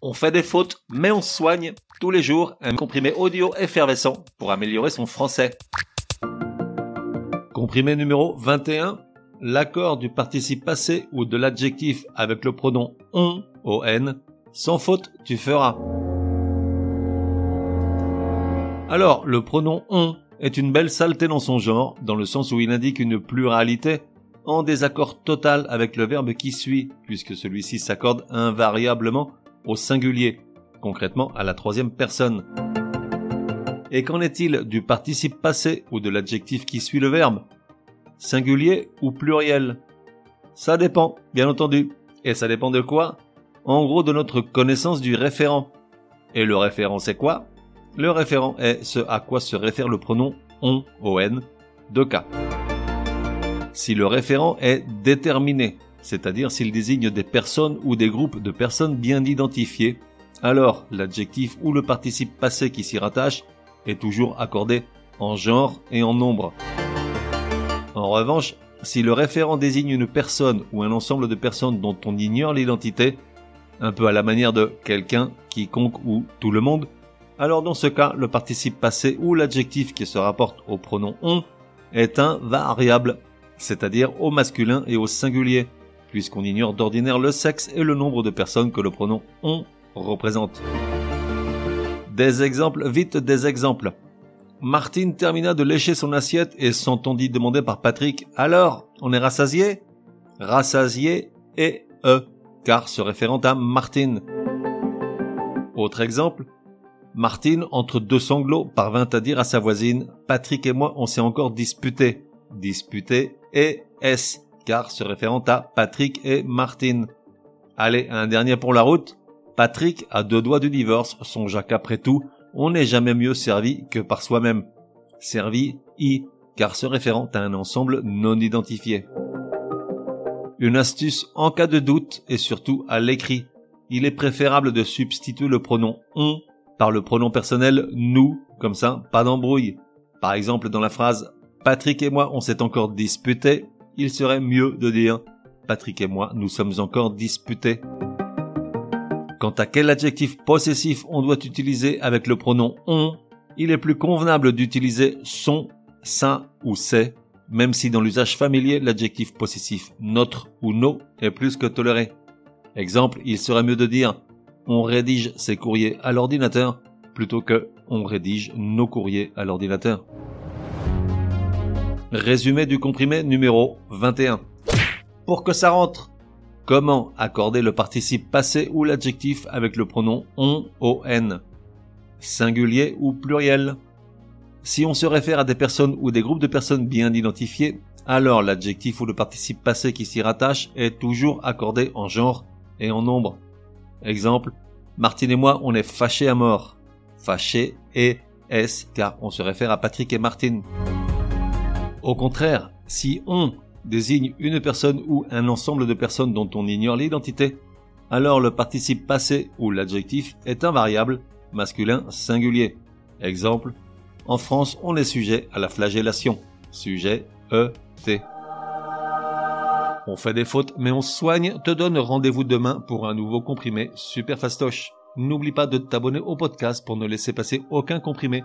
On fait des fautes, mais on soigne tous les jours un comprimé audio effervescent pour améliorer son français. Comprimé numéro 21. L'accord du participe passé ou de l'adjectif avec le pronom on, on, sans faute tu feras. Alors, le pronom on est une belle saleté dans son genre, dans le sens où il indique une pluralité en désaccord total avec le verbe qui suit, puisque celui-ci s'accorde invariablement au singulier, concrètement à la troisième personne. Et qu'en est-il du participe passé ou de l'adjectif qui suit le verbe? Singulier ou pluriel? Ça dépend, bien entendu. Et ça dépend de quoi? En gros de notre connaissance du référent. Et le référent c'est quoi? Le référent est ce à quoi se réfère le pronom on, on, de cas. Si le référent est déterminé, c'est-à-dire s'il désigne des personnes ou des groupes de personnes bien identifiés, alors l'adjectif ou le participe passé qui s'y rattache est toujours accordé en genre et en nombre. En revanche, si le référent désigne une personne ou un ensemble de personnes dont on ignore l'identité, un peu à la manière de quelqu'un, quiconque ou tout le monde, alors dans ce cas, le participe passé ou l'adjectif qui se rapporte au pronom on est un variable, c'est-à-dire au masculin et au singulier, puisqu'on ignore d'ordinaire le sexe et le nombre de personnes que le pronom on représente. Des exemples, vite des exemples. Martine termina de lécher son assiette et s'entendit demander par Patrick Alors, on est rassasié Rassasié et E, car se référant à Martine. Autre exemple, Martine, entre deux sanglots, parvint à dire à sa voisine Patrick et moi, on s'est encore disputé. Disputé et S, car se référant à Patrick et Martine. Allez, un dernier pour la route. Patrick a deux doigts du divorce, songea qu'après tout, on n'est jamais mieux servi que par soi-même. Servi, i, car se référant à un ensemble non identifié. Une astuce en cas de doute et surtout à l'écrit. Il est préférable de substituer le pronom on par le pronom personnel nous, comme ça, pas d'embrouille. Par exemple, dans la phrase Patrick et moi on s'est encore disputé, il serait mieux de dire Patrick et moi, nous sommes encore disputés. Quant à quel adjectif possessif on doit utiliser avec le pronom on, il est plus convenable d'utiliser son, ça ou c'est, même si dans l'usage familier l'adjectif possessif notre ou nos est plus que toléré. Exemple, il serait mieux de dire on rédige ses courriers à l'ordinateur plutôt que on rédige nos courriers à l'ordinateur. Résumé du comprimé numéro 21. Pour que ça rentre, comment accorder le participe passé ou l'adjectif avec le pronom on, on, singulier ou pluriel? Si on se réfère à des personnes ou des groupes de personnes bien identifiés, alors l'adjectif ou le participe passé qui s'y rattache est toujours accordé en genre et en nombre. Exemple, Martine et moi, on est fâchés à mort. Fâché et S car on se réfère à Patrick et Martine. Au contraire, si on désigne une personne ou un ensemble de personnes dont on ignore l'identité, alors le participe passé ou l'adjectif est invariable, masculin singulier. Exemple, en France, on est sujet à la flagellation. Sujet E T. On fait des fautes, mais on soigne. Te donne rendez-vous demain pour un nouveau comprimé super fastoche. N'oublie pas de t'abonner au podcast pour ne laisser passer aucun comprimé.